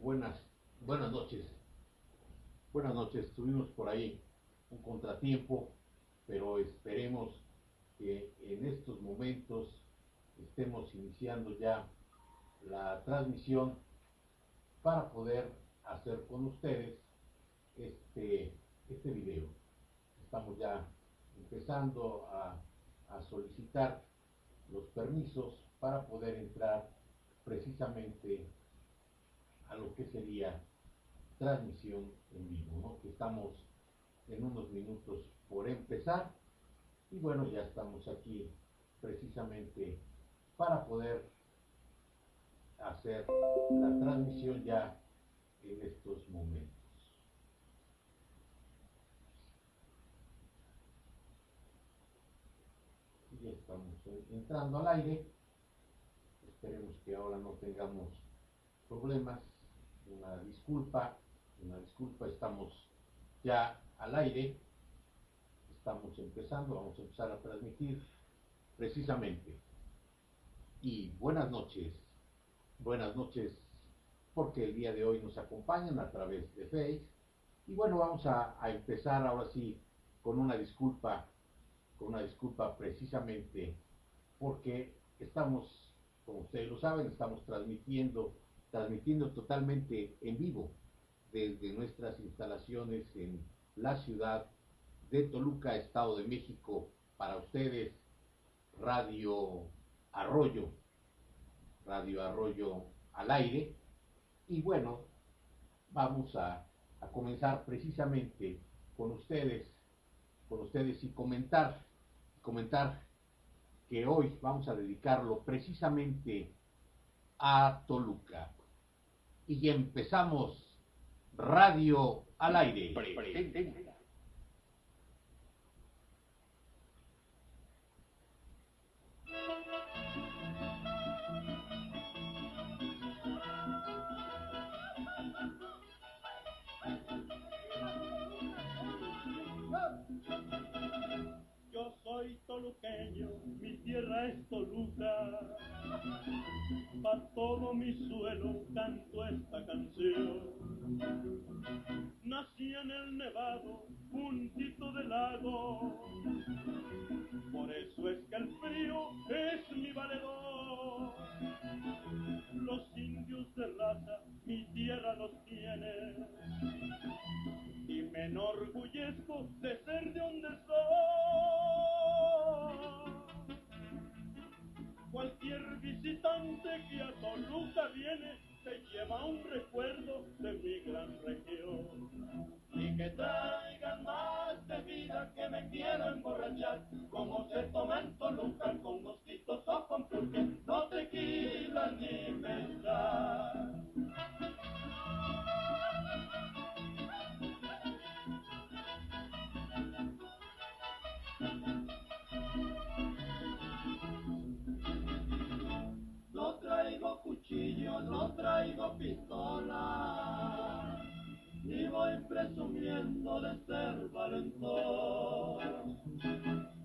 Buenas, buenas noches. Buenas noches. Tuvimos por ahí un contratiempo, pero esperemos que en estos momentos estemos iniciando ya la transmisión para poder hacer con ustedes este, este video. Estamos ya empezando a, a solicitar los permisos para poder entrar precisamente a lo que sería transmisión en vivo, ¿no? que estamos en unos minutos por empezar y bueno, ya estamos aquí precisamente para poder hacer la transmisión ya en estos momentos. Ya estamos entrando al aire. Esperemos que ahora no tengamos problemas. Una disculpa, una disculpa, estamos ya al aire. Estamos empezando, vamos a empezar a transmitir precisamente. Y buenas noches, buenas noches, porque el día de hoy nos acompañan a través de Face. Y bueno, vamos a, a empezar ahora sí con una disculpa, con una disculpa precisamente porque estamos, como ustedes lo saben, estamos transmitiendo, transmitiendo totalmente en vivo desde nuestras instalaciones en la ciudad de Toluca, Estado de México, para ustedes, Radio Arroyo, Radio Arroyo al aire. Y bueno, vamos a, comenzar precisamente con ustedes, con ustedes y comentar, comentar que hoy vamos a dedicarlo precisamente a Toluca. Y empezamos Radio al aire. Soy toluqueño, mi tierra es Toluca. Pa' todo mi suelo canto esta canción. Nací en el nevado, puntito del lago. Por eso es que el frío es mi valedor. Los indios de raza, mi tierra los tiene. Y me enorgullezco de ser de donde soy. Cualquier visitante que a Toluca viene se lleva un recuerdo de mi gran región. Y que traigan más bebida que me quiero emborrachar, como se toma en Toluca con mosquitos o con pulque, no tequila ni mezcal. Traigo pistola, ni voy presumiendo de ser valentón.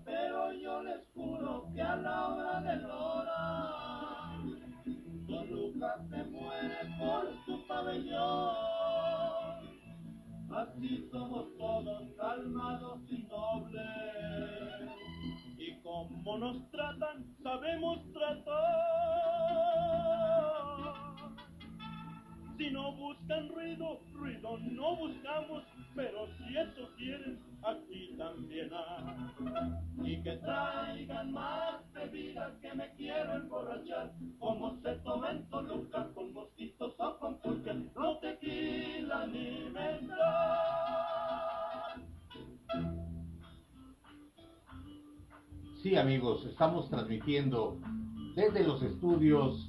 Pero yo les juro que a la hora de la hora, Toluca se muere por su pabellón. Así somos todos calmados y nobles. Y como nos tratan, sabemos tratar. Si no buscan ruido, ruido no buscamos, pero si eso quieren, aquí también hay. Y que traigan más bebidas que me quiero emborrachar, como se toma en Toluca con mosquitos o con pulque, no tequila ni mezcal. Sí, amigos, estamos transmitiendo desde los estudios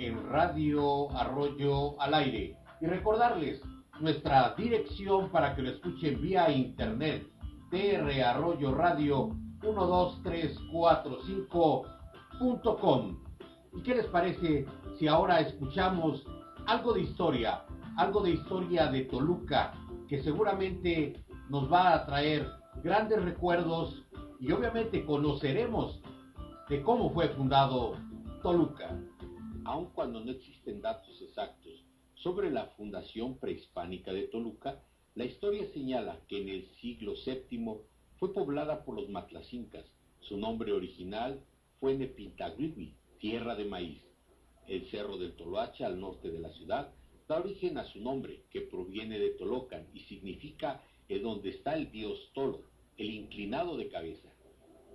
en Radio Arroyo al aire. Y recordarles nuestra dirección para que lo escuchen vía internet, TR Arroyo Radio 12345.com. ¿Y qué les parece si ahora escuchamos algo de historia, algo de historia de Toluca, que seguramente nos va a traer grandes recuerdos y obviamente conoceremos de cómo fue fundado Toluca. Aun cuando no existen datos exactos Sobre la fundación prehispánica de Toluca, la historia señala que en el siglo VII fue poblada por los matlacincas. Su nombre original fue Nepintagüibi, tierra de maíz. El cerro del Toloache, al norte de la ciudad, da origen a su nombre, que proviene de Tolocan y significa el donde está el dios Tolo, el inclinado de cabeza.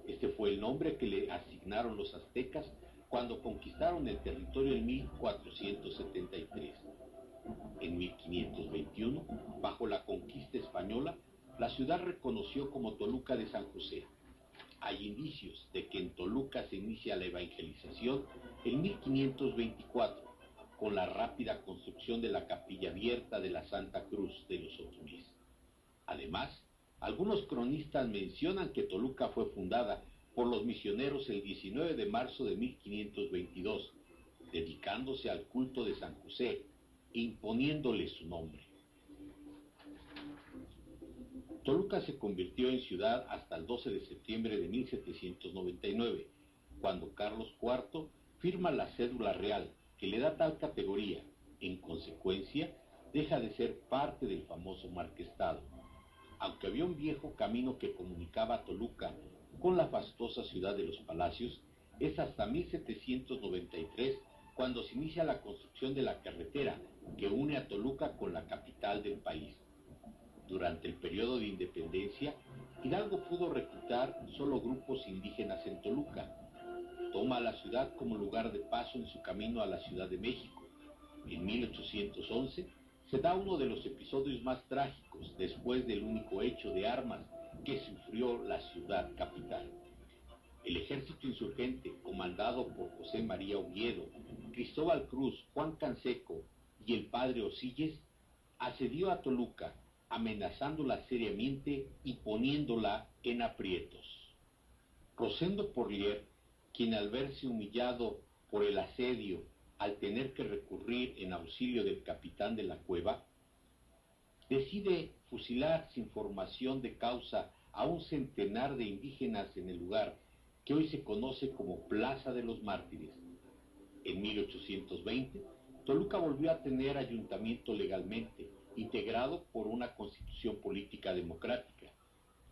Este fue el nombre que le asignaron los aztecas cuando conquistaron el territorio en 1473. En 1521, bajo la conquista española, la ciudad reconoció como Toluca de San José. Hay indicios de que en Toluca se inicia la evangelización en 1524, con la rápida construcción de la capilla abierta de la Santa Cruz de los Otomís. Además, algunos cronistas mencionan que Toluca fue fundada por los misioneros el 19 de marzo de 1522, dedicándose al culto de San José, imponiéndole su nombre. Toluca se convirtió en ciudad hasta el 12 de septiembre de 1799, cuando Carlos IV firma la cédula real que le da tal categoría. En consecuencia, deja de ser parte del famoso marquestado aunque había un viejo camino que comunicaba Toluca con la fastuosa ciudad de los palacios, es hasta 1793 cuando se inicia la construcción de la carretera que une a Toluca con la capital del país. Durante el periodo de independencia, Hidalgo pudo reclutar solo grupos indígenas en Toluca. Toma la ciudad como lugar de paso en su camino a la Ciudad de México. En 1811 se da uno de los episodios más trágicos después del único hecho de armas que sufrió la ciudad capital. El ejército insurgente, comandado por José María Oviedo, Cristóbal Cruz, Juan Canseco y el padre Osilles, asedió a Toluca, amenazándola seriamente y poniéndola en aprietos. Rosendo Porlier, quien al verse humillado por el asedio al tener que recurrir en auxilio del capitán de la cueva, decide fusilar sin formación de causa a un centenar de indígenas en el lugar que hoy se conoce como Plaza de los Mártires. En 1820, Toluca volvió a tener ayuntamiento legalmente, integrado por una constitución política democrática.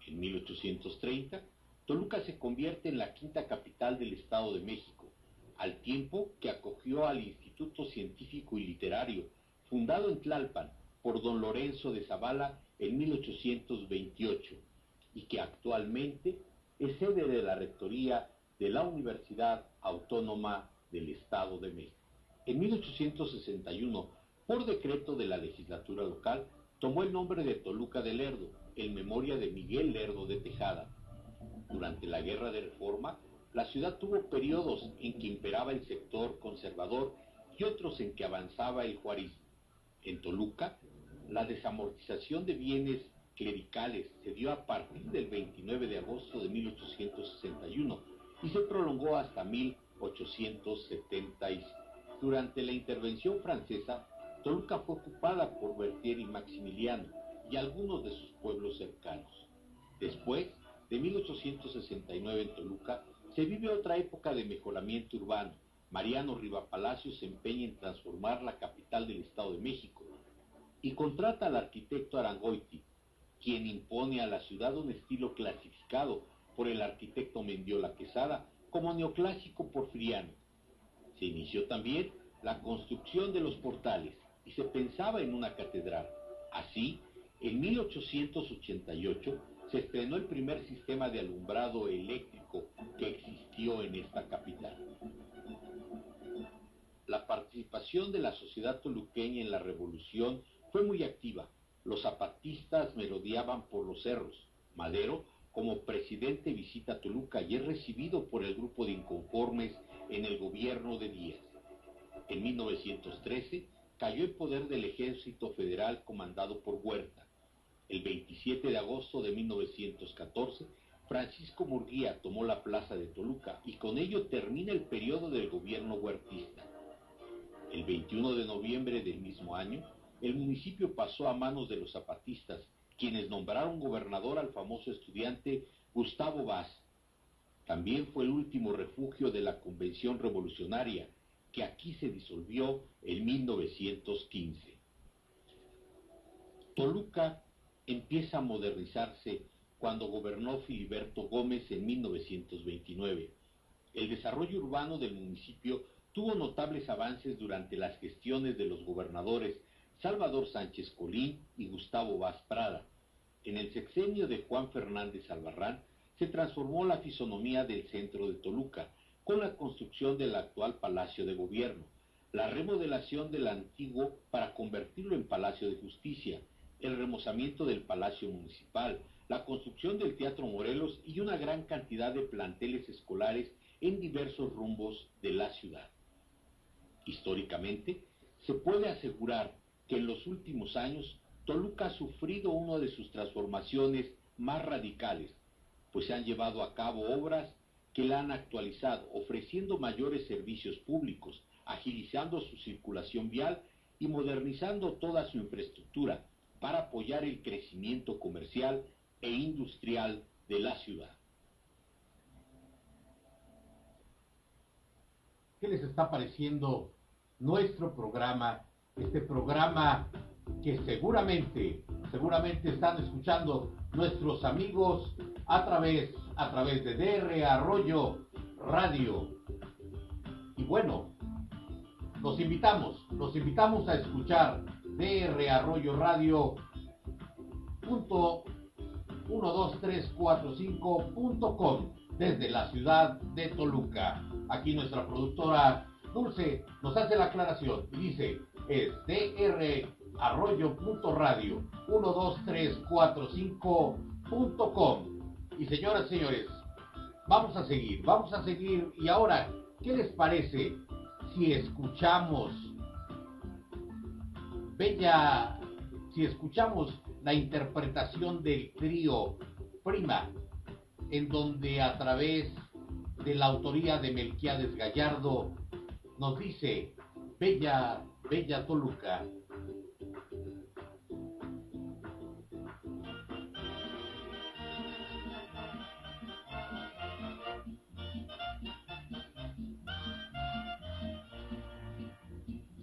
En 1830, Toluca se convierte en la quinta capital del Estado de México al tiempo que acogió al Instituto Científico y Literario, fundado en Tlalpan por don Lorenzo de Zavala en 1828 y que actualmente es sede de la Rectoría de la Universidad Autónoma del Estado de México. En 1861, por decreto de la legislatura local, tomó el nombre de Toluca de Lerdo, en memoria de Miguel Lerdo de Tejada. Durante la Guerra de Reforma, la ciudad tuvo periodos en que imperaba el sector conservador y otros en que avanzaba el juarismo. En Toluca, la desamortización de bienes clericales se dio a partir del 29 de agosto de 1861 y se prolongó hasta 1870. Durante la intervención francesa, Toluca fue ocupada por Bertier y Maximiliano y algunos de sus pueblos cercanos. Después de 1869 en Toluca, se vive otra época de mejoramiento urbano. Mariano Palacio se empeña en transformar la capital del Estado de México y contrata al arquitecto Arangoiti, quien impone a la ciudad un estilo clasificado por el arquitecto Mendiola Quesada como neoclásico porfiriano. Se inició también la construcción de los portales y se pensaba en una catedral. Así, en 1888 se estrenó el primer sistema de alumbrado eléctrico que existió en esta capital. La participación de la sociedad toluqueña en la revolución fue muy activa. Los zapatistas merodeaban por los cerros. Madero, como presidente, visita Toluca y es recibido por el grupo de inconformes en el gobierno de Díaz. En 1913 cayó en poder del ejército federal comandado por Huerta el 27 de agosto de 1914, Francisco Murguía tomó la plaza de Toluca y con ello termina el periodo del gobierno huertista. El 21 de noviembre del mismo año, el municipio pasó a manos de los zapatistas, quienes nombraron gobernador al famoso estudiante Gustavo Vaz. También fue el último refugio de la Convención Revolucionaria, que aquí se disolvió en 1915. Toluca empieza a modernizarse cuando gobernó Filiberto Gómez en 1929. El desarrollo urbano del municipio tuvo notables avances durante las gestiones de los gobernadores Salvador Sánchez Colín y Gustavo Vaz Prada. En el sexenio de Juan Fernández Albarrán se transformó la fisonomía del centro de Toluca con la construcción del actual Palacio de Gobierno, la remodelación del antiguo para convertirlo en Palacio de Justicia, el remozamiento del Palacio Municipal, la construcción del Teatro Morelos y una gran cantidad de planteles escolares en diversos rumbos de la ciudad. Históricamente, se puede asegurar que en los últimos años Toluca ha sufrido una de sus transformaciones más radicales, pues se han llevado a cabo obras que la han actualizado, ofreciendo mayores servicios públicos, agilizando su circulación vial y modernizando toda su infraestructura para apoyar el crecimiento comercial e industrial de la ciudad. ¿Qué les está pareciendo nuestro programa? Este programa que seguramente, seguramente están escuchando nuestros amigos a través, a través de DR Arroyo Radio. Y bueno, los invitamos, los invitamos a escuchar DR Arroyo Radio punto 12345.com desde la ciudad de Toluca. Aquí nuestra productora Dulce nos hace la aclaración y dice es dr arroyo.radio 12345.com y señoras y señores vamos a seguir vamos a seguir. Y ahora ¿qué les parece si escuchamos bella si escuchamos la interpretación del trío Prima, en donde a través de la autoría de Melquiades Gallardo nos dice, Bella, Bella Toluca,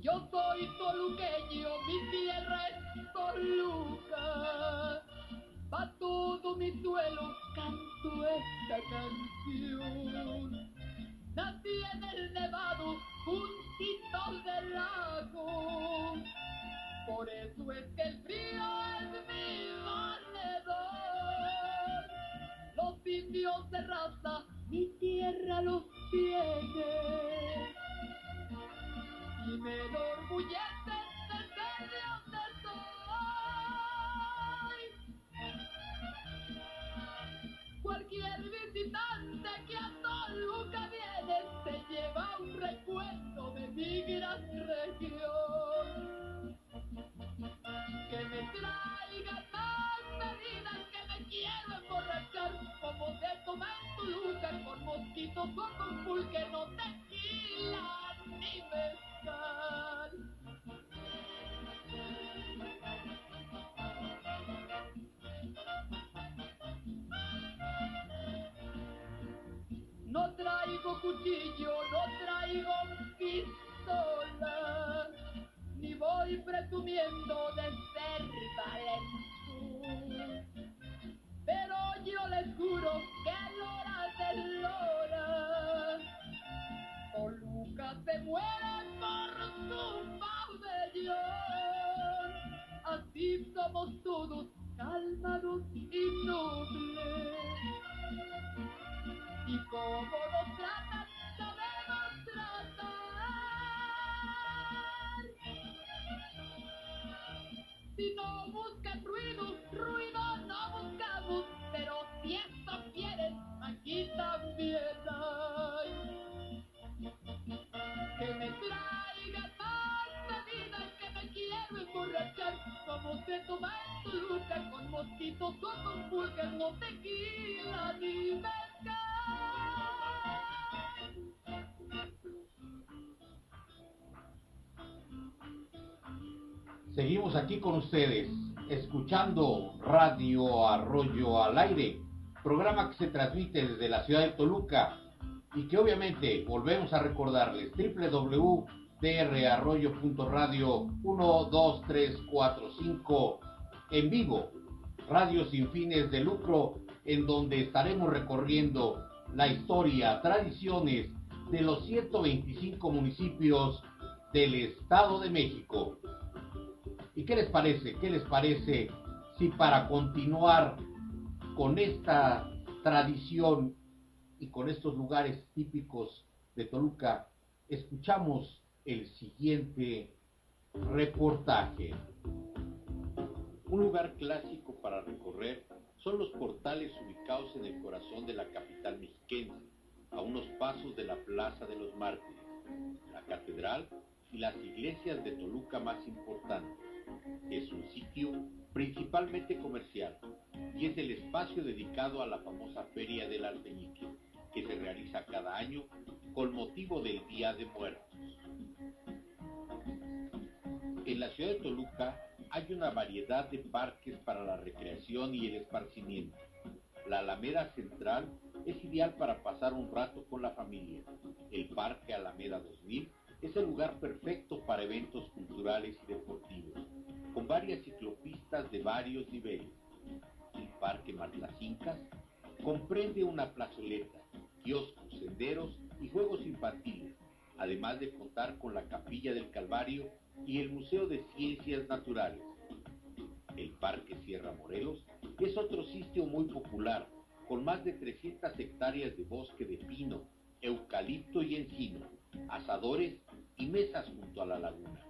Yo soy toluqueño, mi tierra es Toluca. Pa' todo mi suelo canto esta canción. Nací en el Nevado, juntito del lago. Por eso es que el frío es mi valedor. Los indios de raza, mi tierra los tiene y me enorgullece de ser de donde soy. Cualquier visitante que a Toluca viene se lleva un recuerdo de mi gran región. Toluca con mosquitos o con pulque, no tequila ni mezcal. No traigo cuchillo, no traigo pistola, ni voy presumiendo de ser valentú. Pero yo les juro hora, Toluca se muere por su pabellón. Así somos todos calmados y nobles. Y como nos tratan, sabemos tratar. Si no buscan ruido, ruido no buscamos. Pero si esto quieren, aquí también hay. Que me traigan más bebidas que me quiero emborrachar. Como se toma en Toluca con mosquitos o con pulgas, no tequila ni mezcal. Seguimos aquí con ustedes, escuchando Radio Arroyo al aire, programa que se transmite desde la ciudad de Toluca y que obviamente volvemos a recordarles www.drarroyo.radio 1, 2, 3, 4, 5 en vivo, radio sin fines de lucro, en donde estaremos recorriendo la historia, tradiciones de los 125 municipios del Estado de México. ¿Y qué les parece? ¿Qué les parece si para continuar con esta tradición y con estos lugares típicos de Toluca, escuchamos el siguiente reportaje. Un lugar clásico para recorrer son los portales ubicados en el corazón de la capital mexiquense, a unos pasos de la Plaza de los Mártires, la catedral y las iglesias de Toluca más importantes. Es un sitio principalmente comercial y es el espacio dedicado a la famosa Feria del Alpeñique, que se realiza cada año con motivo del Día de Muertos. En la ciudad de Toluca hay una variedad de parques para la recreación y el esparcimiento. La Alameda Central es ideal para pasar un rato con la familia. El Parque Alameda 2000 es el lugar perfecto para eventos culturales y deportivos, con varias ciclopistas de varios niveles. El Parque Incas comprende una plazoleta, kioscos, senderos y juegos infantiles, además de contar con la Capilla del Calvario y el Museo de Ciencias Naturales. El Parque Sierra Morelos es otro sitio muy popular, con más de 300 hectáreas de bosque de pino, eucalipto y encino, asadores y mesas junto a la laguna.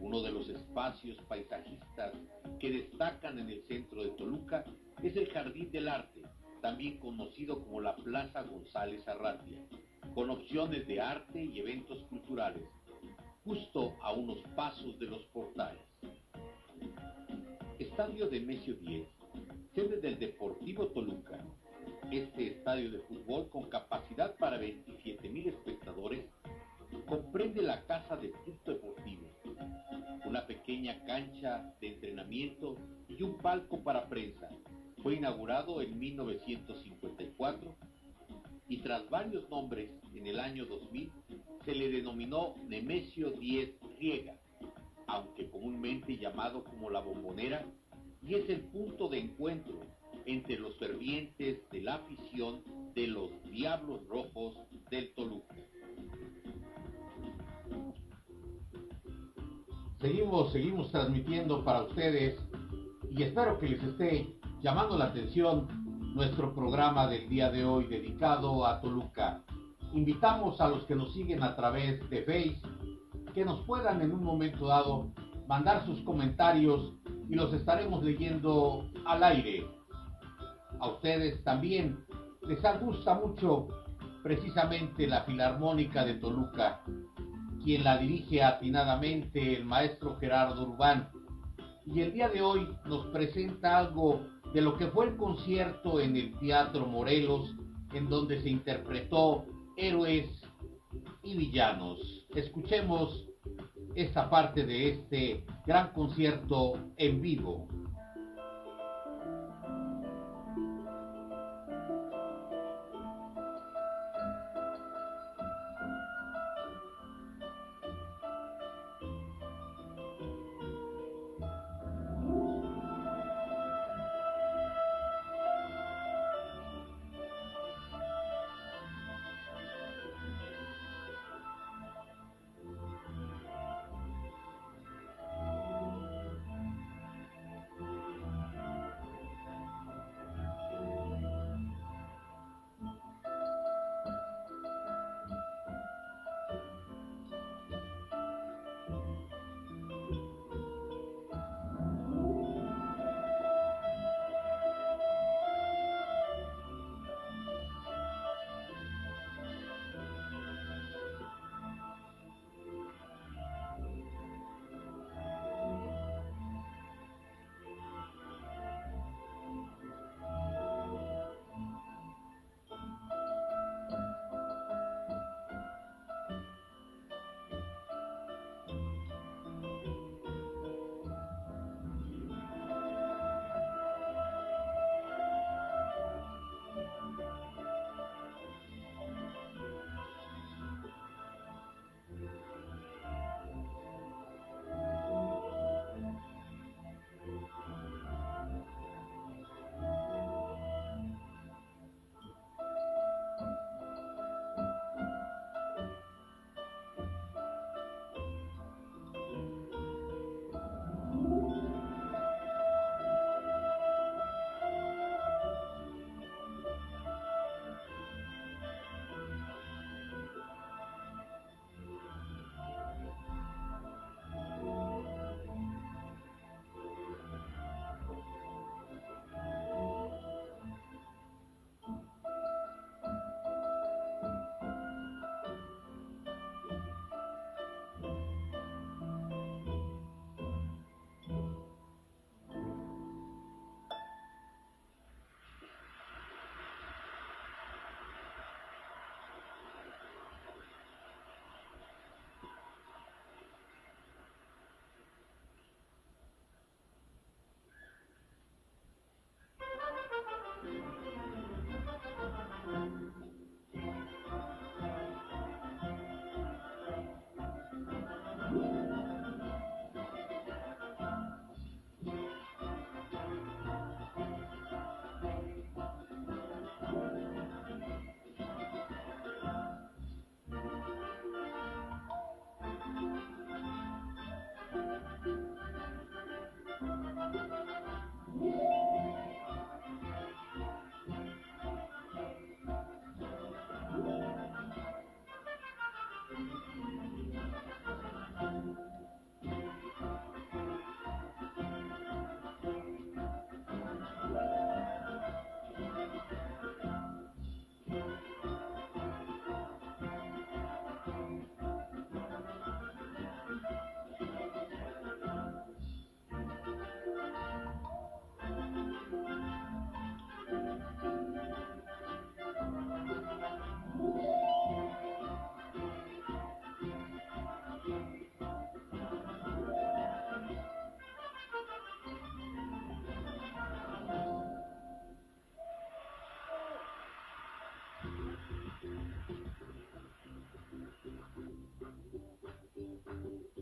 Uno de los espacios paisajistas que destacan en el centro de Toluca es el Jardín del Arte, también conocido como la Plaza González Arratia, con opciones de arte y eventos culturales, justo a unos pasos de los portales. Estadio de Mesio 10, sede del Deportivo Toluca. Este estadio de fútbol con capacidad para 27 mil espectadores comprende la casa de club deportivo, una pequeña cancha de entrenamiento y un palco para prensa. Fue inaugurado en 1954 y tras varios nombres en el año 2000 se le denominó Nemesio 10 Riega, aunque comúnmente llamado como la bombonera, y es el punto de encuentro entre los fervientes de la afición de los Diablos Rojos del Toluca. Seguimos, seguimos transmitiendo para ustedes y espero que les esté llamando la atención nuestro programa del día de hoy dedicado a Toluca. Invitamos a los que nos siguen a través de Facebook que nos puedan en un momento dado mandar sus comentarios y los estaremos leyendo al aire. A ustedes también les gusta mucho precisamente la Filarmónica de Toluca, quien la dirige atinadamente el maestro Gerardo Urbán. Y el día de hoy nos presenta algo de lo que fue el concierto en el Teatro Morelos, en donde se interpretó héroes y villanos. Escuchemos esta parte de este gran concierto en vivo.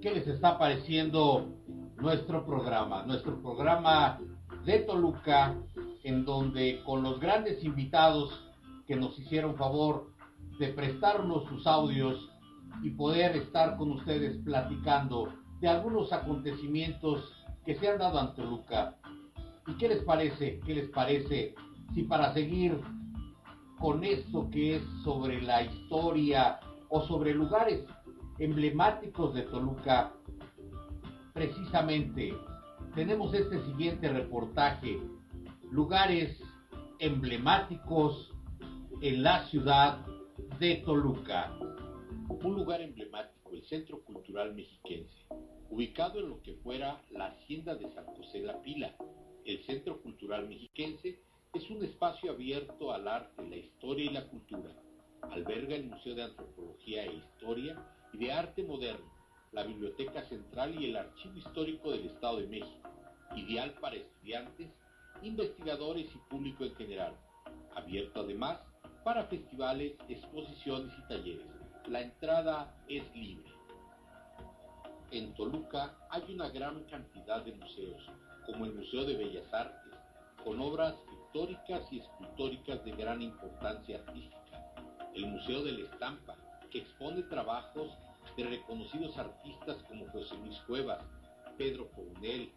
Qué les está pareciendo nuestro programa, nuestro programa de Toluca, en donde con los grandes invitados que nos hicieron favor de prestarnos sus audios y poder estar con ustedes platicando de algunos acontecimientos que se han dado en Toluca. ¿Y qué les parece? ¿Qué les parece si para seguir con esto que es sobre la historia o sobre lugares emblemáticos de Toluca, precisamente tenemos este siguiente reportaje, lugares emblemáticos en la ciudad de Toluca. Un lugar emblemático, el Centro Cultural Mexiquense, ubicado en lo que fuera la hacienda de San José La Pila. El Centro Cultural Mexiquense es un espacio abierto al arte, la historia y la cultura. Alberga el Museo de Antropología e Historia de Arte Moderno, la Biblioteca Central y el Archivo Histórico del Estado de México, ideal para estudiantes, investigadores y público en general. Abierto además para festivales, exposiciones y talleres. La entrada es libre. En Toluca hay una gran cantidad de museos, como el Museo de Bellas Artes, con obras pictóricas y escultóricas de gran importancia artística. El Museo de la Estampa, que expone trabajos de reconocidos artistas como José Luis Cuevas, Pedro Coronel.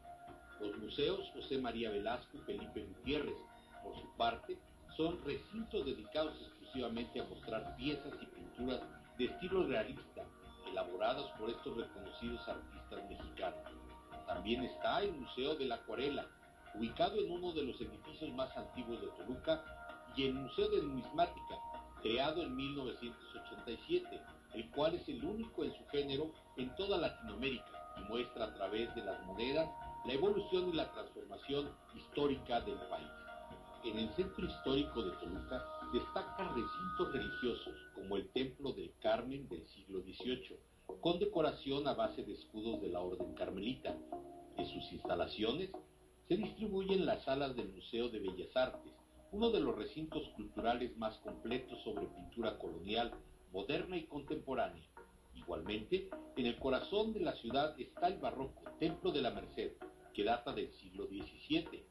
Los museos José María Velasco y Felipe Gutiérrez, por su parte, son recintos dedicados exclusivamente a mostrar piezas y pinturas de estilo realista, elaboradas por estos reconocidos artistas mexicanos. También está el Museo de la Acuarela, ubicado en uno de los edificios más antiguos de Toluca, y el Museo de Numismática, creado en 1987, el cual es el único en su género en toda Latinoamérica y muestra a través de las monedas la evolución y la transformación histórica del país. En el centro histórico de Toluca destacan recintos religiosos como el Templo del Carmen del siglo XVIII, con decoración a base de escudos de la Orden Carmelita. En sus instalaciones se distribuyen las salas del Museo de Bellas Artes, uno de los recintos culturales más completos sobre pintura colonial, moderna y contemporánea. Igualmente, en el corazón de la ciudad está el barroco Templo de la Merced, que data del siglo XVII.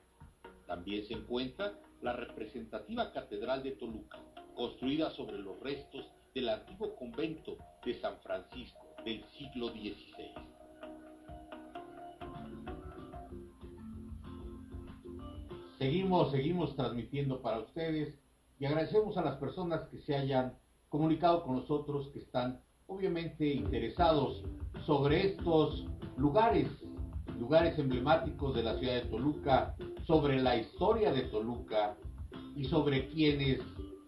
También se encuentra la representativa Catedral de Toluca, construida sobre los restos del antiguo convento de San Francisco del siglo XVI. Seguimos, seguimos transmitiendo para ustedes y agradecemos a las personas que se hayan comunicado con nosotros, que están obviamente interesados sobre estos lugares, lugares emblemáticos de la ciudad de Toluca, sobre la historia de Toluca y sobre quienes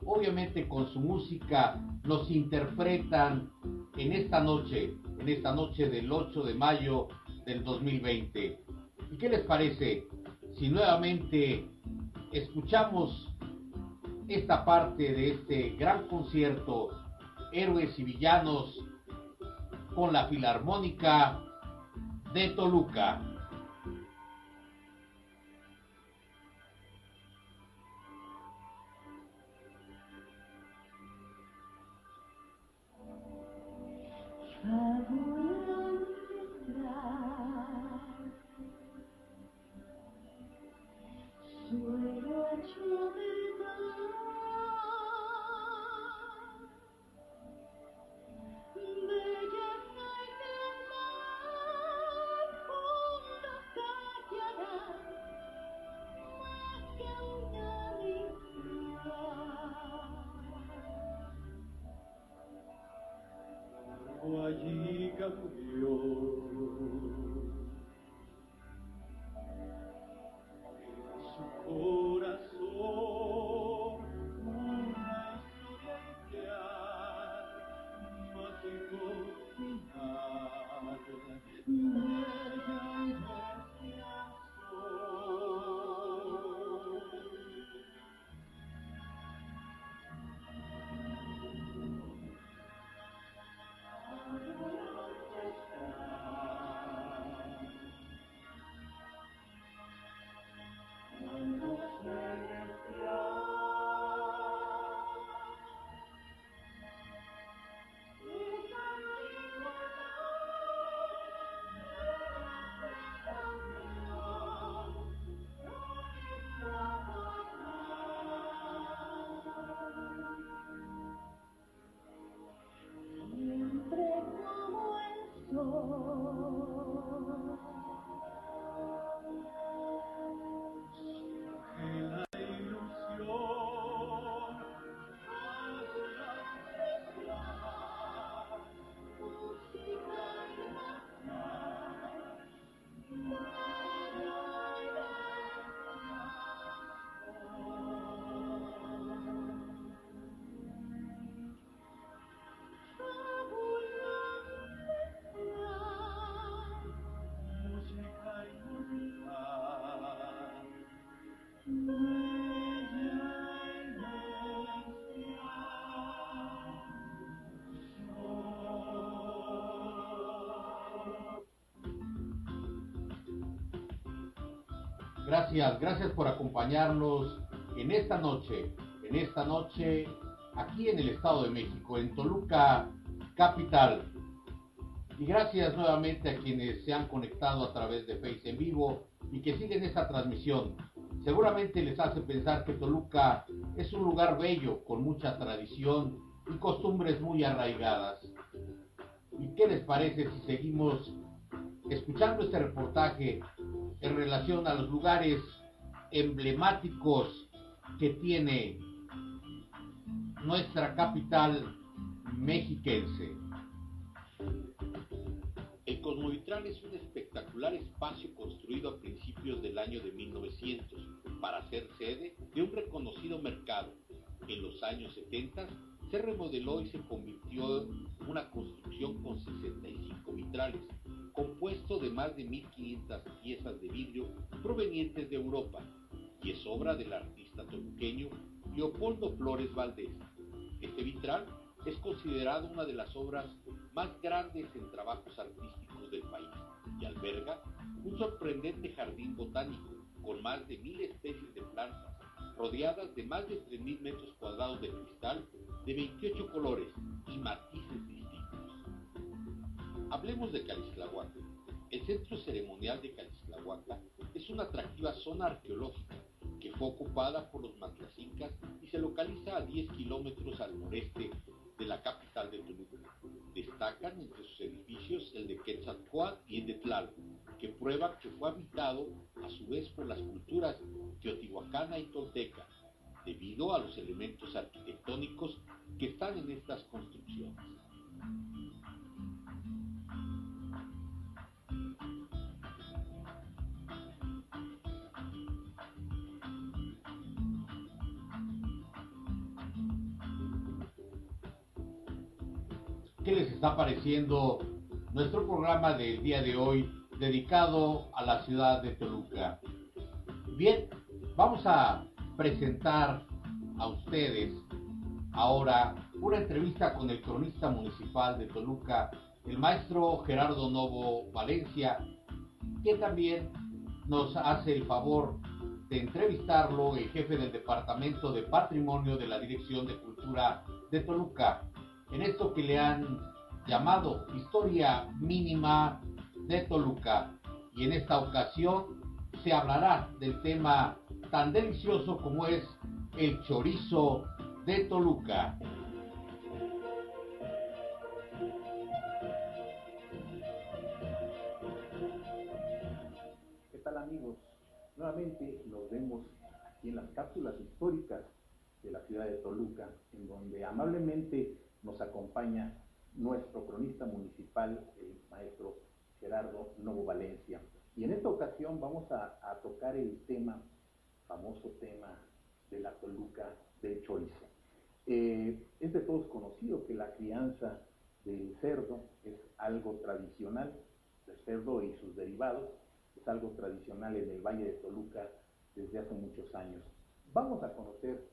obviamente con su música nos interpretan en esta noche, en esta noche del 8 de mayo del 2020. ¿Y qué les parece si nuevamente escuchamos esta parte de este gran concierto, Héroes y Villanos, con la Filarmónica de Toluca? Gracias, gracias por acompañarnos en esta noche, en esta noche aquí en el Estado de México, en Toluca Capital. Y gracias nuevamente a quienes se han conectado a través de Face en vivo y que siguen esta transmisión. Seguramente les hace pensar que Toluca es un lugar bello, con mucha tradición y costumbres muy arraigadas. ¿Y qué les parece si seguimos escuchando este reportaje en relación a los lugares emblemáticos que tiene nuestra capital mexiquense. El Cosmovitral es un espectacular espacio construido a principios del año de 1900 para ser sede de un reconocido mercado. En los años 70 se remodeló y se convirtió en una construcción con 65 vitrales, compuesto de más de 1.500 piezas de vidrio provenientes de Europa, y es obra del artista toluqueño Leopoldo Flores Valdés. Este vitral es considerado una de las obras más grandes en trabajos artísticos del país y alberga un sorprendente jardín botánico con más de mil especies de plantas, rodeadas de más de 3.000 metros cuadrados de cristal de 28 colores y matices Hablemos de Calixtlahuaca. El centro ceremonial de Calixtlahuaca es una atractiva zona arqueológica que fue ocupada por los matlacincas y se localiza a 10 kilómetros al noreste de la capital de Toluca. Destacan entre sus edificios el de Quetzalcoatl y el de Tlaloc, que prueban que fue habitado a su vez por las culturas teotihuacana y tolteca, debido a los elementos arquitectónicos que están en estas construcciones. Qué les está pareciendo nuestro programa del día de hoy dedicado a la ciudad de Toluca. Bien, vamos a presentar a ustedes ahora una entrevista con el cronista municipal de Toluca, el maestro Gerardo Novo Valencia, que también nos hace el favor de entrevistarlo, el jefe del Departamento de Patrimonio de la Dirección de Cultura de Toluca en esto que le han llamado Historia Mínima de Toluca. Y en esta ocasión se hablará del tema tan delicioso como es el chorizo de Toluca. ¿Qué tal amigos? Nuevamente nos vemos aquí en las cápsulas históricas de la ciudad de Toluca, en donde amablemente nos acompaña nuestro cronista municipal, el maestro Gerardo Novo Valencia. Y en esta ocasión vamos a, tocar el tema, famoso tema de la Toluca del chorizo. Eh, es de todos conocido que la crianza del cerdo es algo tradicional, el cerdo y sus derivados, es algo tradicional en el Valle de Toluca desde hace muchos años. Vamos a conocer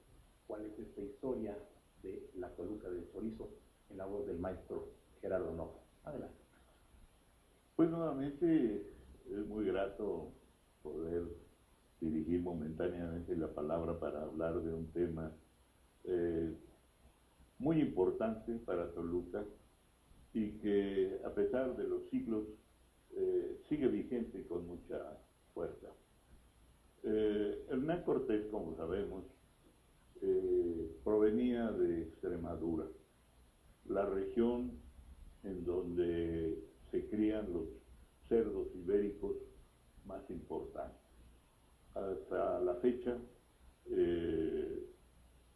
cuál es esta historia de la Toluca del Chorizo en la voz del maestro Gerardo Novo. Adelante. Pues nuevamente es muy grato poder dirigir momentáneamente la palabra para hablar de un tema eh, muy importante para Toluca y que a pesar de los siglos eh, sigue vigente con mucha fuerza. Eh, Hernán Cortés, como sabemos, eh, provenía de Extremadura, la región en donde se crían los cerdos ibéricos más importantes. Hasta la fecha, eh,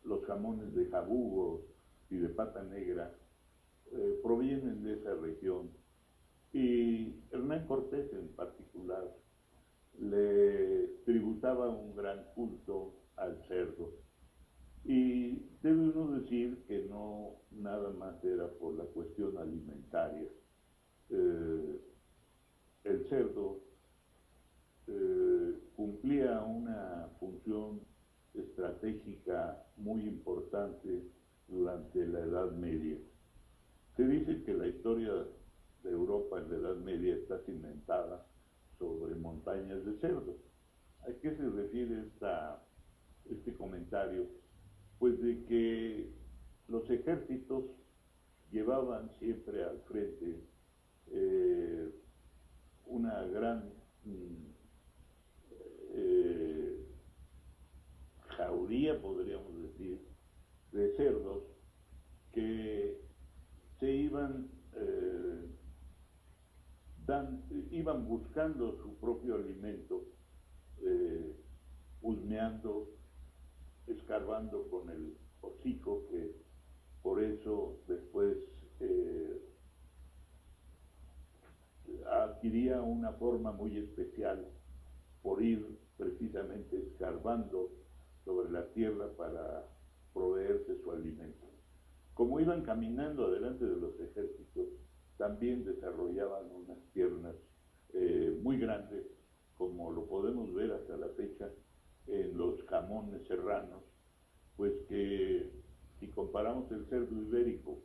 los jamones de jabugo y de pata negra eh, provienen de esa región. Y Hernán Cortés en particular le tributaba un gran culto al cerdo. Y debe uno decir que no nada más era por la cuestión alimentaria. Eh, el cerdo eh, cumplía una función estratégica muy importante durante la Edad Media. Se dice que la historia de Europa en la Edad Media está cimentada sobre montañas de cerdos. ¿A qué se refiere este comentario? Pues de que los ejércitos llevaban siempre al frente eh, una gran mm, eh, jauría, podríamos decir, de cerdos que se iban, eh, iban buscando su propio alimento, husmeando, escarbando con el hocico, que por eso después eh, adquiría una forma muy especial por ir precisamente escarbando sobre la tierra para proveerse su alimento. Como iban caminando adelante de los ejércitos, también desarrollaban unas piernas eh, muy grandes, como lo podemos ver hasta la fecha en los jamones serranos, pues que si comparamos el cerdo ibérico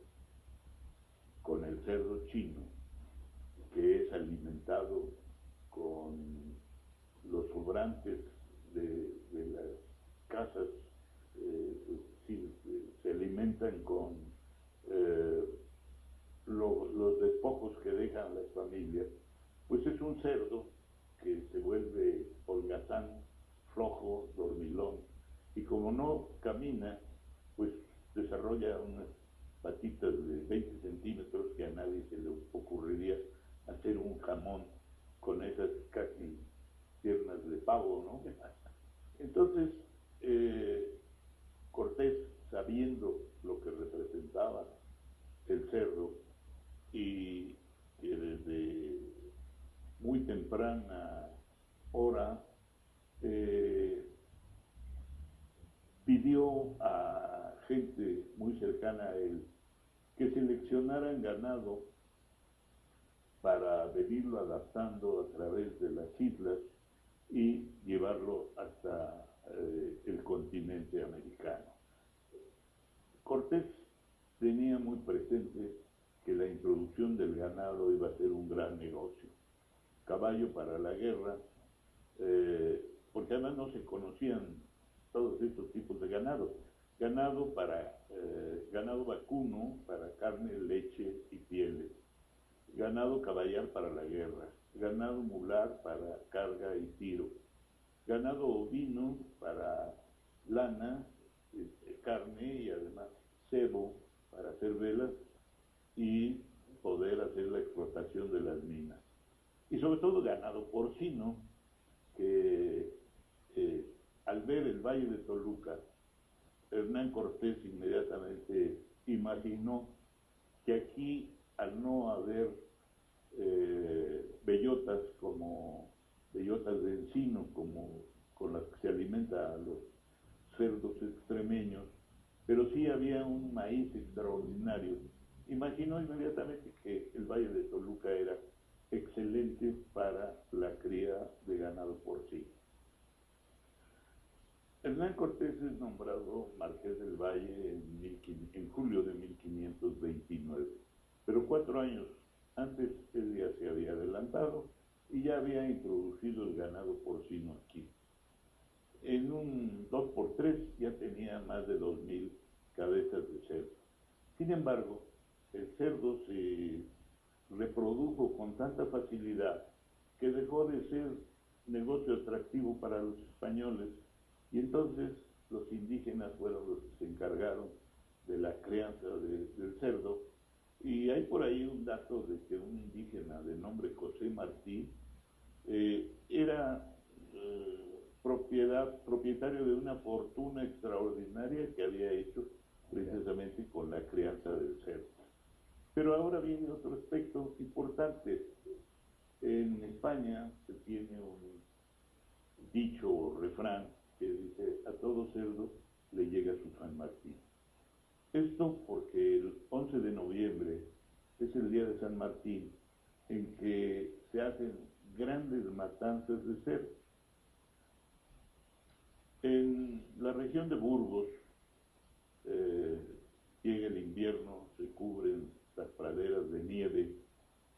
con el cerdo chino, que es alimentado con los sobrantes de, las casas, eh, se alimentan con eh, los despojos que dejan las familias, pues es un cerdo que se vuelve holgazán, flojo, dormilón, y como no camina, pues desarrolla unas patitas de 20 centímetros que a nadie se le ocurriría hacer un jamón con esas casi piernas de pavo, ¿no? Entonces, eh, Cortés, sabiendo lo que representaba el cerdo y que desde muy temprana hora eh, pidió a gente muy cercana a él que seleccionaran ganado para venirlo adaptando a través de las islas y llevarlo hasta eh, el continente americano. Cortés tenía muy presente que la introducción del ganado iba a ser un gran negocio. Caballo para la guerra, eh, porque además no se conocían todos estos tipos de ganado. Ganado para eh, ganado vacuno para carne, leche y pieles. Ganado caballar para la guerra ganado mular para carga y tiro, ganado ovino para lana, este, carne y además cebo para hacer velas y poder hacer la explotación de las minas. Y sobre todo ganado porcino, que al ver el valle de Toluca, Hernán Cortés inmediatamente imaginó que aquí, al no haber eh, bellotas como bellotas de encino, como con las que se alimenta a los cerdos extremeños, pero sí había un maíz extraordinario. Imaginó inmediatamente que el Valle de Toluca era excelente para la cría de ganado porcino. Hernán Cortés es nombrado Marqués del Valle en, julio de 1529, pero cuatro años antes él ya se había adelantado y ya había introducido el ganado porcino aquí. En un 2x3 ya tenía más de 2.000 cabezas de cerdo. Sin embargo, el cerdo se reprodujo con tanta facilidad que dejó de ser negocio atractivo para los españoles y entonces los indígenas fueron los que se encargaron de la crianza del cerdo Y hay por ahí un dato de que un indígena de nombre José Martí eh, era eh, propiedad, propietario de una fortuna extraordinaria que había hecho precisamente con la crianza del cerdo. Pero ahora viene otro aspecto importante. En España se tiene un dicho o refrán que dice a todo cerdo le llega su San Martín. Esto porque el 11 de noviembre es el día de San Martín en que se hacen grandes matanzas de cerdos. En la región de Burgos eh, llega el invierno, se cubren las praderas de nieve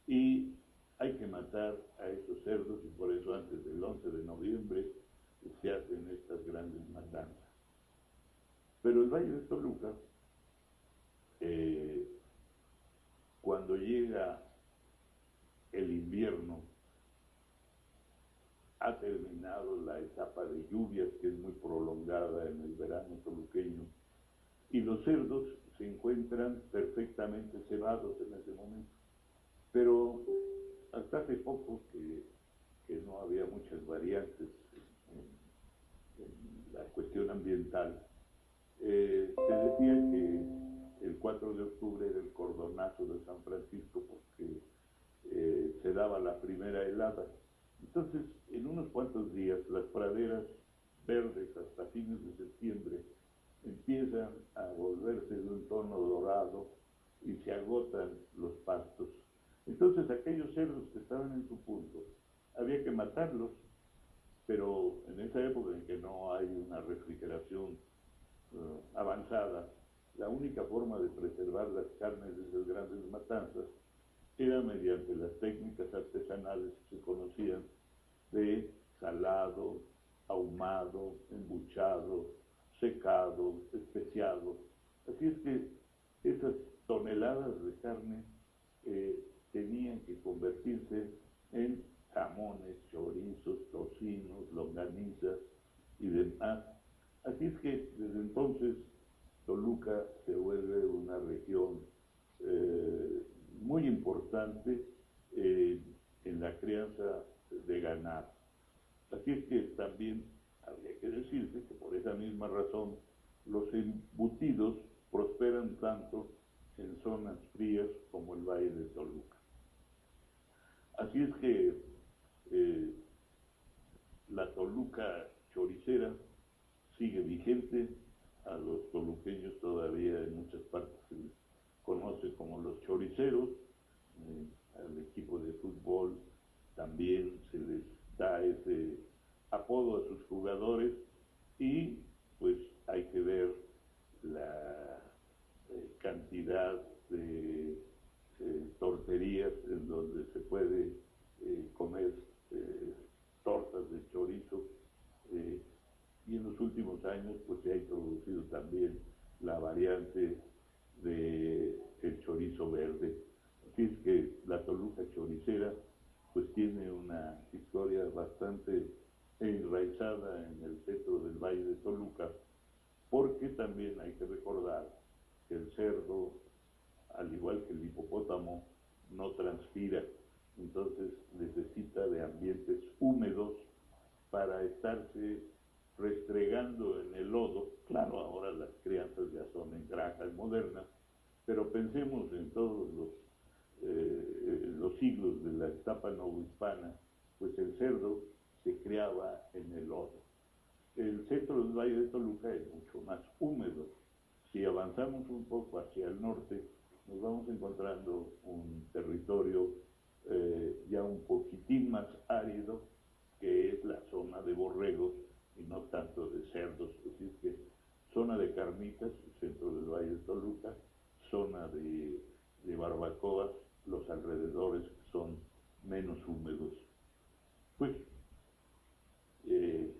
y hay que matar a esos cerdos y por eso antes del 11 de noviembre se hacen estas grandes matanzas. Pero el Valle de Toluca, eh, cuando llega el invierno, ha terminado la etapa de lluvias que es muy prolongada en el verano toluqueño y los cerdos se encuentran perfectamente cebados en ese momento. Pero hasta hace poco que, no había muchas variantes la cuestión ambiental, eh, se decía que el 4 de octubre era el cordonazo de San Francisco porque eh, se daba la primera helada. Entonces, en unos cuantos días, las praderas verdes hasta fines de septiembre empiezan a volverse de un tono dorado y se agotan los pastos. Entonces aquellos cerdos que estaban en su punto, había que matarlos, pero en esa época en que no hay una refrigeración eh, avanzada, la única forma de preservar las carnes de esas grandes matanzas era mediante las técnicas artesanales que se conocían de salado, ahumado, embuchado, secado, especiado. Así es que esas toneladas de carne eh, tenían que convertirse en jamones, chorizos, tocinos, longanizas y demás. Así es que desde entonces Toluca se vuelve una región eh, muy importante eh, en la crianza de ganado. Así es que también habría que decirse que por esa misma razón los embutidos prosperan tanto en zonas frías como el Valle de Toluca. Así es que eh, la Toluca choricera sigue vigente, a los toluqueños todavía en muchas partes se les conoce como los choriceros, eh, al equipo de fútbol también se les da ese apodo a sus jugadores y pues hay que ver la eh, cantidad de torterías en donde se puede eh, tortas de chorizo y en los últimos años pues se ha introducido también la variante de el chorizo verde. Así es que la Toluca choricera pues tiene una historia bastante enraizada en el centro del Valle de Toluca, porque también hay que recordar que el cerdo, al igual que el hipopótamo, no transpira, entonces necesita de ambientes húmedos para estarse restregando en el lodo. Claro, ahora las crianzas ya son en granjas modernas, pero pensemos en todos los, eh, los siglos de la etapa novohispana, pues el cerdo se criaba en el lodo. El centro del Valle de Toluca es mucho más húmedo. Si avanzamos un poco hacia el norte, nos vamos encontrando un territorio eh, ya un poquitín más árido, que es la zona de borregos y no tanto de cerdos. Es decir, que zona de carnitas, centro del Valle de Toluca, zona de, de barbacoas, los alrededores son menos húmedos. Pues eh,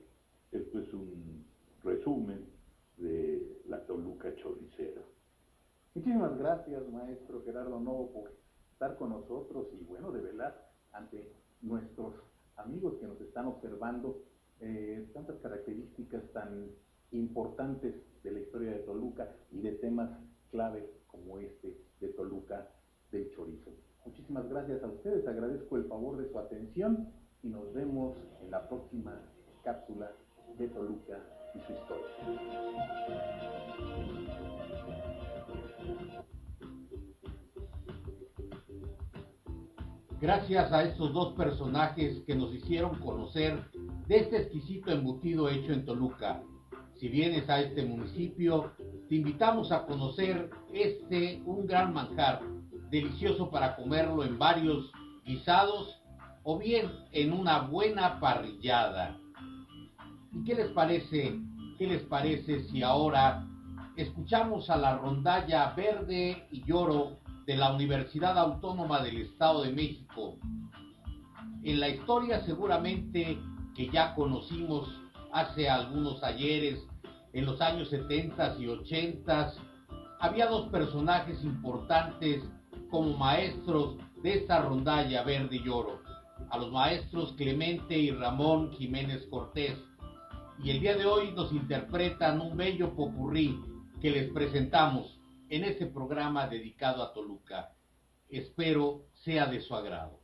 esto es un resumen de la Toluca Choricera. Muchísimas gracias, maestro Gerardo Novo, por estar con nosotros y, bueno, de verdad, ante nuestros amigos que nos están observando, eh, tantas características tan importantes de la historia de Toluca y de temas claves como este de Toluca del chorizo. Muchísimas gracias a ustedes, agradezco el favor de su atención y nos vemos en la próxima cápsula de Toluca y su historia. Gracias a estos dos personajes que nos hicieron conocer de este exquisito embutido hecho en Toluca. Si vienes a este municipio, te invitamos a conocer este, un gran manjar, delicioso para comerlo en varios guisados o bien en una buena parrillada. ¿Y qué les parece? ¿Qué les parece si ahora escuchamos a la rondalla verde y lloro de la Universidad Autónoma del Estado de México? En la historia seguramente que ya conocimos hace algunos ayeres, en los años 70 y 80, había dos personajes importantes como maestros de esta rondalla verde y oro, a los maestros Clemente y Ramón Jiménez Cortés. Y el día de hoy nos interpretan un bello popurrí que les presentamos en este programa dedicado a Toluca. Espero sea de su agrado.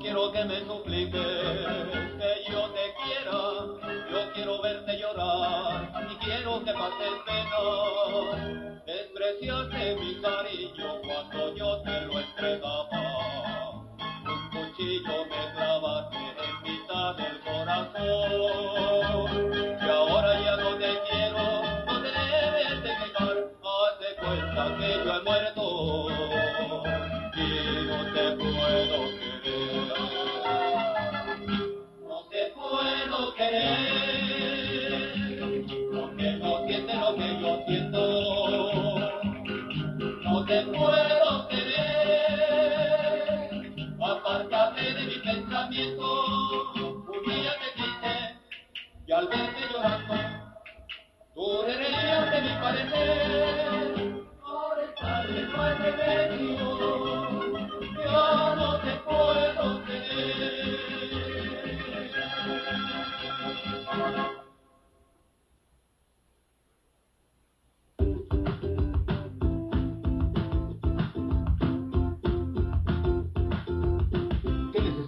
Quiero que me supliques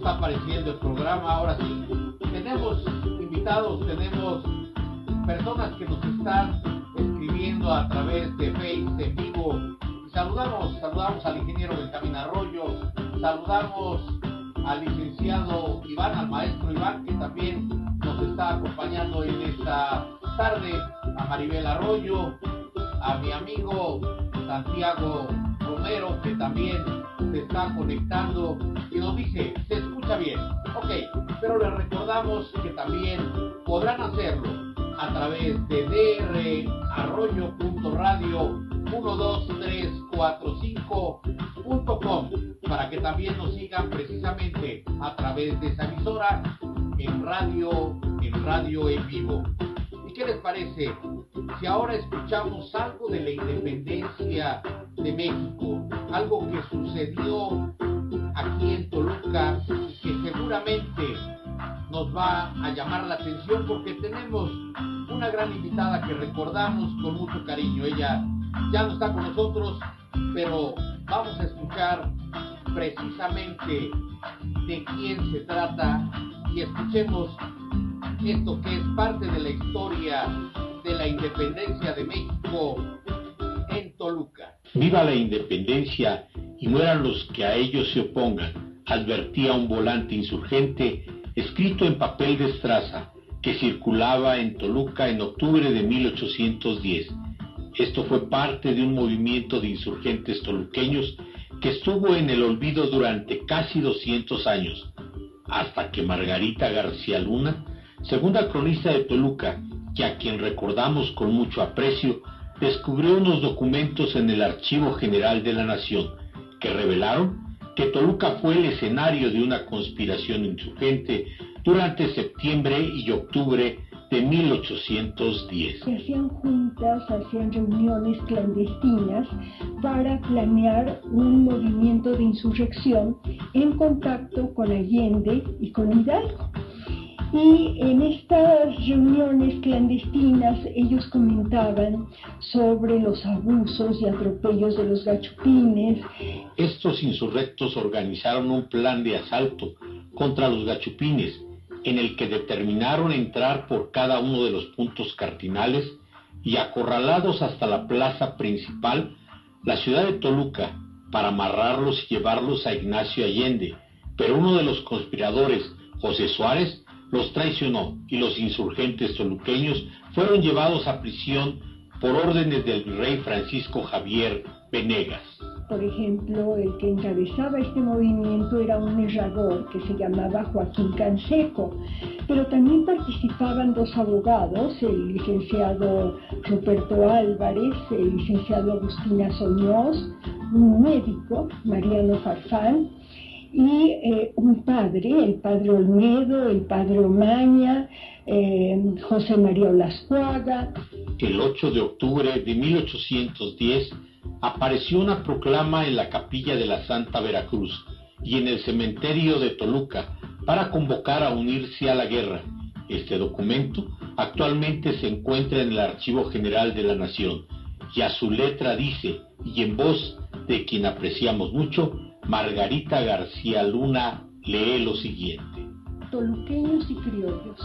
está pareciendo el programa? Ahora sí, tenemos invitados, tenemos personas que nos están escribiendo a través de Facebook en vivo. Saludamos, saludamos al ingeniero Benjamín Arroyo, saludamos al licenciado Iván, al maestro Iván, que también nos está acompañando en esta tarde, a Maribel Arroyo, a mi amigo Santiago Romero, que también se está conectando y nos dice, se escucha bien. Ok, pero les recordamos que también podrán hacerlo a través de drarroyo.radio 12345.com para que también nos sigan precisamente a través de esa emisora en radio, en radio en vivo. ¿Y qué les parece si ahora escuchamos algo de la independencia de México? Algo que sucedió aquí en Toluca que seguramente nos va a llamar la atención porque tenemos una gran invitada que recordamos con mucho cariño. Ella ya no está con nosotros, pero vamos a escuchar precisamente de quién se trata y escuchemos esto que es parte de la historia de la independencia de México en Toluca. Viva la independencia y mueran los que a ellos se opongan, advertía un volante insurgente escrito en papel de estraza que circulaba en Toluca en octubre de 1810. Esto fue parte de un movimiento de insurgentes toluqueños que estuvo en el olvido durante casi 200 años, hasta que Margarita García Luna, segunda cronista de Toluca, y a quien recordamos con mucho aprecio, descubrió unos documentos en el Archivo General de la Nación que revelaron que Toluca fue el escenario de una conspiración insurgente durante septiembre y octubre de 1810. Se hacían juntas, hacían reuniones clandestinas para planear un movimiento de insurrección en contacto con Allende y con Hidalgo. Y en estas reuniones clandestinas ellos comentaban sobre los abusos y atropellos de los gachupines. Estos insurrectos organizaron un plan de asalto contra los gachupines en el que determinaron entrar por cada uno de los puntos cardinales y acorralados hasta la plaza principal, la ciudad de Toluca, para amarrarlos y llevarlos a Ignacio Allende, pero uno de los conspiradores, José Suárez, los traicionó y los insurgentes toluqueños fueron llevados a prisión por órdenes del rey Francisco Javier Venegas. Por ejemplo, el que encabezaba este movimiento era un herrador que se llamaba Joaquín Canseco, pero también participaban dos abogados, el licenciado Ruperto Álvarez, el licenciado Agustina Soñós, un médico, Mariano Farfán, y eh, un padre, el padre Olmedo, el padre Omaña, eh, José María Olascuaga. El 8 de octubre de 1810 apareció una proclama en la capilla de la Santa Veracruz y en el cementerio de Toluca para convocar a unirse a la guerra. Este documento actualmente se encuentra en el Archivo General de la Nación y a su letra dice, y en voz de quien apreciamos mucho, Margarita García Luna lee lo siguiente. Toluqueños y criollos,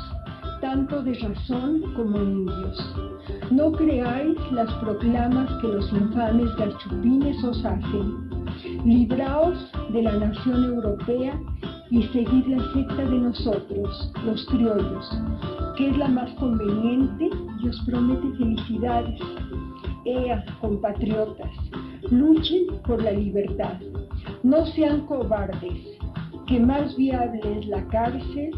tanto de razón como indios, no creáis las proclamas que los infames gachupines os hacen. Libraos de la nación europea y seguid la secta de nosotros, los criollos, que es la más conveniente y os promete felicidades. Ea, compatriotas, luchen por la libertad. No sean cobardes, que más viable es la cárcel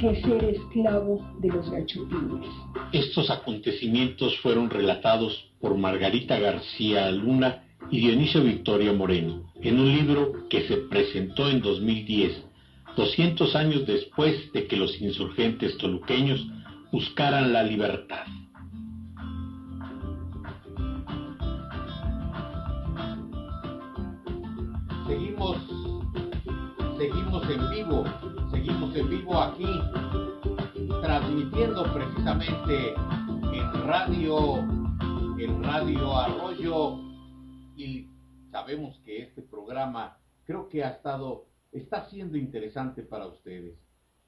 que ser esclavo de los gachupines. Estos acontecimientos fueron relatados por Margarita García Luna y Dionisio Victoria Moreno en un libro que se presentó en 2010, 200 años después de que los insurgentes toluqueños buscaran la libertad. Seguimos, seguimos en vivo, seguimos en vivo aquí, transmitiendo precisamente en radio, en Radio Arroyo y sabemos que este programa creo que ha estado, está siendo interesante para ustedes.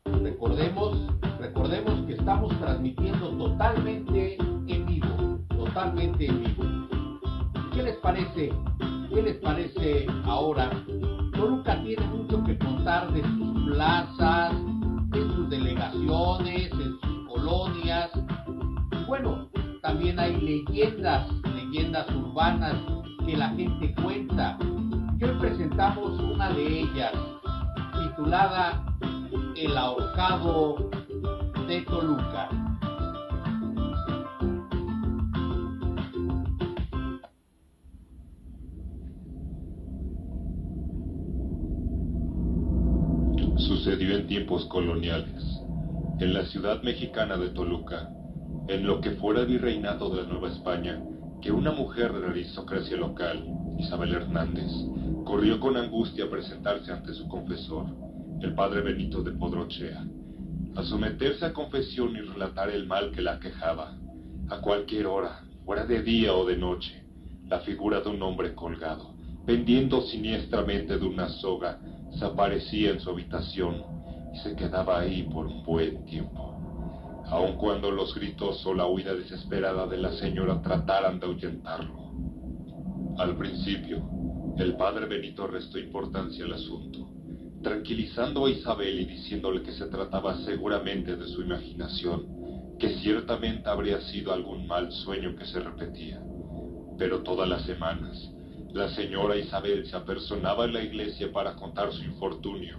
Recordemos, recordemos que estamos transmitiendo totalmente en vivo, totalmente en vivo. ¿Qué les parece? ¿Qué les parece ahora? Toluca tiene mucho que contar de sus plazas, de sus delegaciones, en sus colonias. Bueno, también hay leyendas, leyendas urbanas que la gente cuenta. Y hoy presentamos una de ellas, titulada El ahorcado de Toluca. Sucedió en tiempos coloniales, en la ciudad mexicana de Toluca, en lo que fuera virreinado de Nueva España, que una mujer de la aristocracia local, Isabel Hernández, corrió con angustia a presentarse ante su confesor, el padre Benito de Podrochea, a someterse a confesión y relatar el mal que la quejaba. A cualquier hora, fuera de día o de noche, la figura de un hombre colgado, pendiendo siniestramente de una soga, se aparecía en su habitación y se quedaba ahí por un buen tiempo. Aun cuando los gritos o la huida desesperada de la señora trataran de ahuyentarlo. Al principio, el padre Benito restó importancia al asunto, tranquilizando a Isabel y diciéndole que se trataba seguramente de su imaginación, que ciertamente habría sido algún mal sueño que se repetía. Pero todas las semanas, la señora Isabel se apersonaba en la iglesia para contar su infortunio.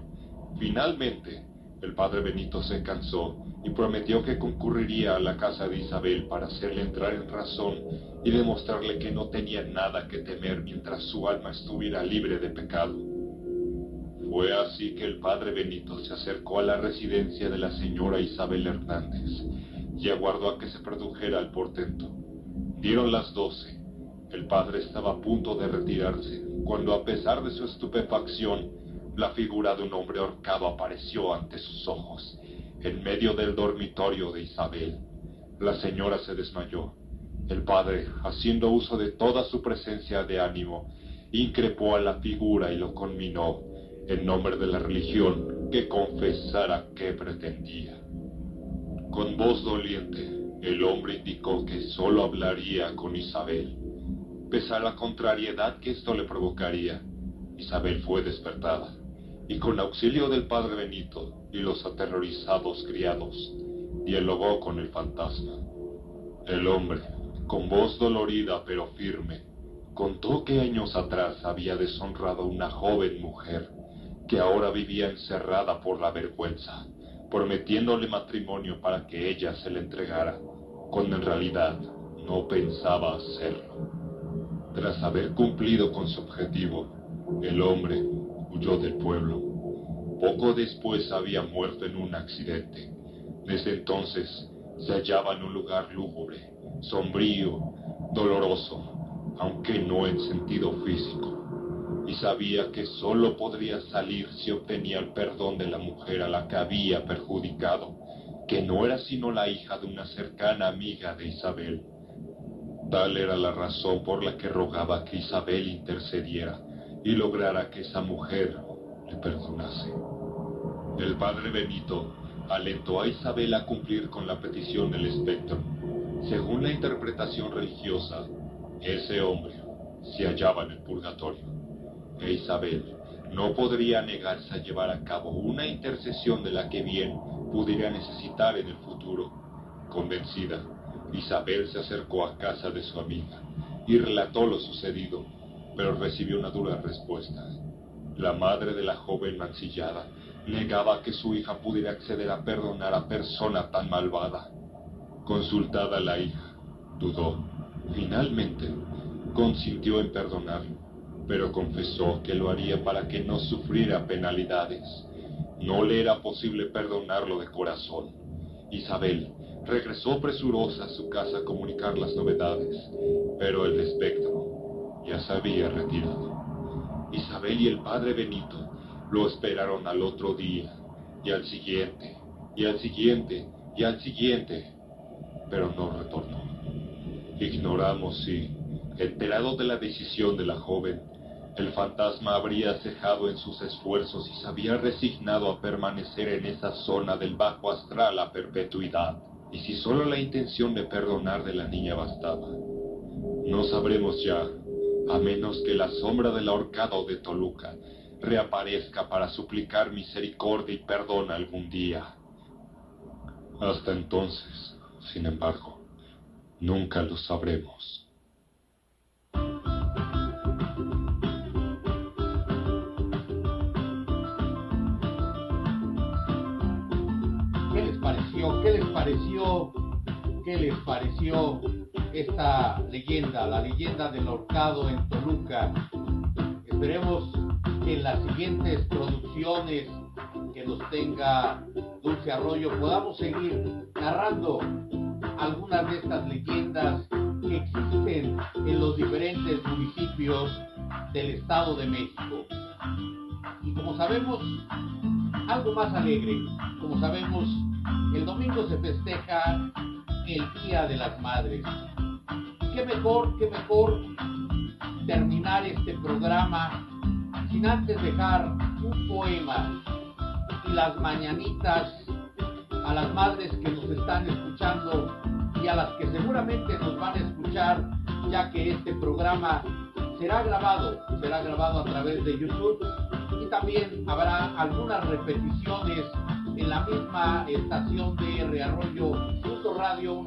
Finalmente, el padre Benito se cansó y prometió que concurriría a la casa de Isabel para hacerle entrar en razón y demostrarle que no tenía nada que temer mientras su alma estuviera libre de pecado. Fue así que el padre Benito se acercó a la residencia de la señora Isabel Hernández y aguardó a que se produjera el portento. Dieron las doce. El padre estaba a punto de retirarse, cuando a pesar de su estupefacción, la figura de un hombre ahorcado apareció ante sus ojos, en medio del dormitorio de Isabel. La señora se desmayó. El padre, haciendo uso de toda su presencia de ánimo, increpó a la figura y lo conminó, en nombre de la religión, que confesara qué pretendía. Con voz doliente, el hombre indicó que sólo hablaría con Isabel. Pese a la contrariedad que esto le provocaría, Isabel fue despertada, y con auxilio del padre Benito y los aterrorizados criados, dialogó con el fantasma. El hombre, con voz dolorida pero firme, contó que años atrás había deshonrado a una joven mujer que ahora vivía encerrada por la vergüenza, prometiéndole matrimonio para que ella se le entregara, cuando en realidad no pensaba hacerlo. Tras haber cumplido con su objetivo, el hombre huyó del pueblo. Poco después había muerto en un accidente. Desde entonces se hallaba en un lugar lúgubre, sombrío, doloroso, aunque no en sentido físico, y sabía que sólo podría salir si obtenía el perdón de la mujer a la que había perjudicado, que no era sino la hija de una cercana amiga de Isabel. Tal era la razón por la que rogaba que Isabel intercediera y lograra que esa mujer le perdonase. El padre Benito alentó a Isabel a cumplir con la petición del espectro. Según la interpretación religiosa, ese hombre se hallaba en el purgatorio, e Isabel no podría negarse a llevar a cabo una intercesión de la que bien pudiera necesitar en el futuro. Convencida, Isabel se acercó a casa de su amiga y relató lo sucedido, pero recibió una dura respuesta. La madre de la joven mancillada negaba que su hija pudiera acceder a perdonar a persona tan malvada. Consultada la hija, dudó. Finalmente, consintió en perdonarlo, pero confesó que lo haría para que no sufriera penalidades. No le era posible perdonarlo de corazón. Isabel regresó presurosa a su casa a comunicar las novedades, pero el espectro ya se había retirado. Isabel y el padre Benito lo esperaron al otro día, y al siguiente, y al siguiente, y al siguiente, pero no retornó. Ignoramos si, enterado de la decisión de la joven, el fantasma habría cejado en sus esfuerzos y se había resignado a permanecer en esa zona del bajo astral a perpetuidad. Y si solo la intención de perdonar de la niña bastaba, no sabremos ya, a menos que la sombra del ahorcado de Toluca reaparezca para suplicar misericordia y perdón algún día. Hasta entonces, sin embargo, nunca lo sabremos. ¿Qué les pareció? ¿Qué les pareció esta leyenda, la leyenda del horcado en Toluca? Esperemos que en las siguientes producciones que nos tenga Dulce Arroyo podamos seguir narrando algunas de estas leyendas que existen en los diferentes municipios del Estado de México. Y como sabemos, algo más alegre, como sabemos, el domingo se festeja el Día de las Madres. Qué mejor, qué mejor terminar este programa sin antes dejar un poema y las mañanitas a las madres que nos están escuchando y a las que seguramente nos van a escuchar, ya que este programa será grabado, será grabado a través de YouTube y también habrá algunas repeticiones en la misma estación de Arroyo, radio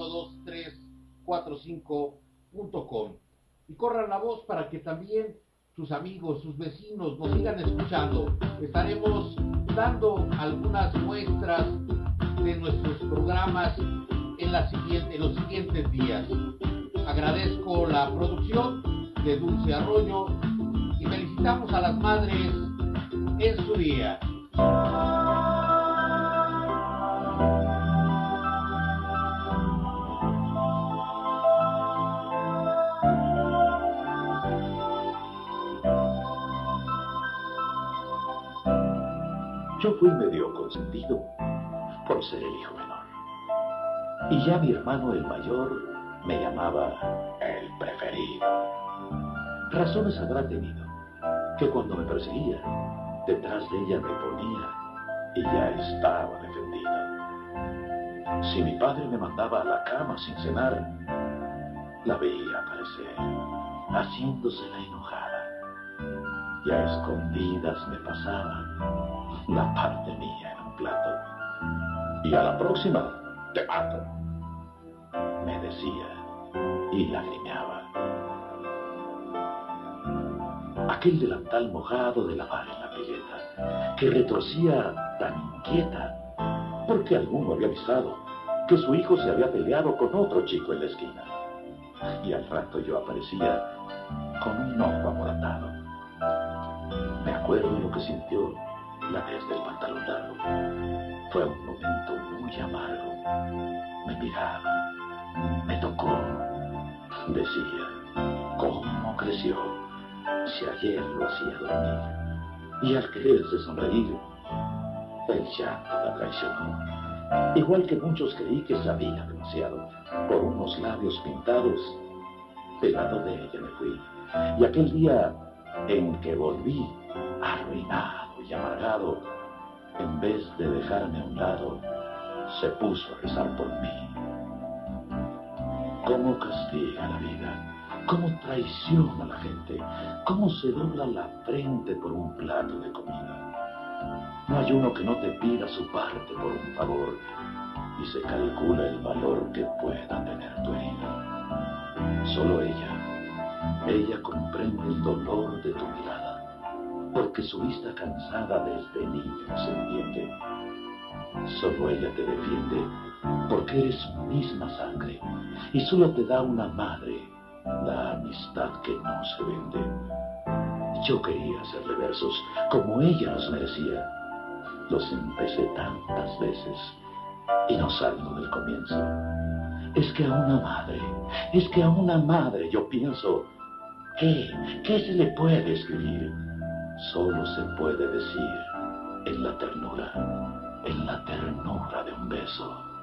12345.com. Y corran la voz para que también sus amigos, sus vecinos nos sigan escuchando. Estaremos dando algunas muestras de nuestros programas en, la siguiente, en los siguientes días. Agradezco la producción de Dulce Arroyo y felicitamos a las madres en su día. Yo fui medio consentido por ser el hijo menor. Y ya mi hermano el mayor me llamaba el preferido. Razones habrá tenido que cuando me perseguía, detrás de ella me ponía y ya estaba defendido. Si mi padre me mandaba a la cama sin cenar, la veía aparecer, haciéndose la. Y a escondidas me pasaba la parte mía en un plato. Y a la próxima, te mato. Me decía y lagrimeaba. Aquel delantal mojado de lavar en la pileta, que retorcía tan inquieta, porque alguno había avisado que su hijo se había peleado con otro chico en la esquina. Y al rato yo aparecía con un ojo amoratado. Me acuerdo lo que sintió la vez del pantalón largo. Fue un momento muy amargo. Me miraba, me tocó, decía, ¿cómo creció? Si ayer lo hacía dormir. Y al quererse sonreír, el llanto la traicionó. Igual que muchos creí que sabía demasiado, por unos labios pintados, pegado de ella me fui. Y aquel día en que volví, arruinado, y amargado, en vez de dejarme a un lado, se puso a rezar por mí. ¿Cómo castiga la vida? ¿Cómo traiciona a la gente? ¿Cómo se dobla la frente por un plato de comida? No hay uno que no te pida su parte por un favor y se calcula el valor que pueda tener tu herida. Solo ella, ella comprende el dolor de tu mirada porque su vista cansada desde niño se entiende. Solo ella te defiende porque eres misma sangre y solo te da una madre, la amistad que no se vende. Yo quería hacerle versos como ella los merecía. Los empecé tantas veces y no salgo del comienzo. Es que a una madre, es que a una madre yo pienso, ¿qué? ¿Qué se le puede escribir? Solo se puede decir en la ternura, en la ternura de un beso.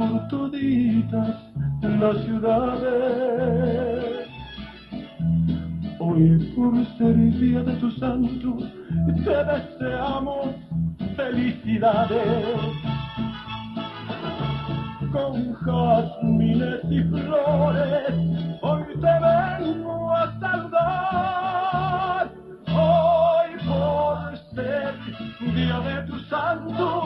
Por toditas las ciudades. Hoy por ser día de tu santo te deseamos felicidades. Con jazmines y flores, hoy te vengo a saludar. Hoy por ser día de tu santo,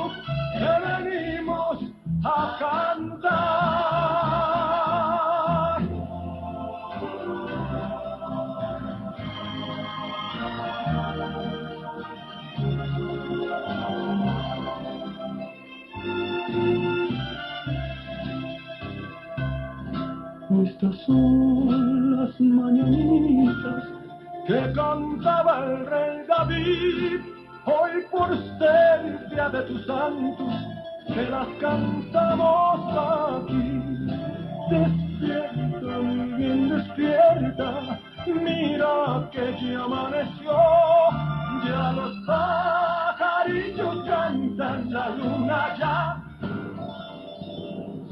son las mañanitas que cantaba el rey David. Hoy por ser día de tus santos, te las cantamos aquí. Despierta, muy bien despierta, mira que ya amaneció, ya los pajarillos cantan, la luna ya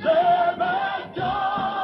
se ve ya.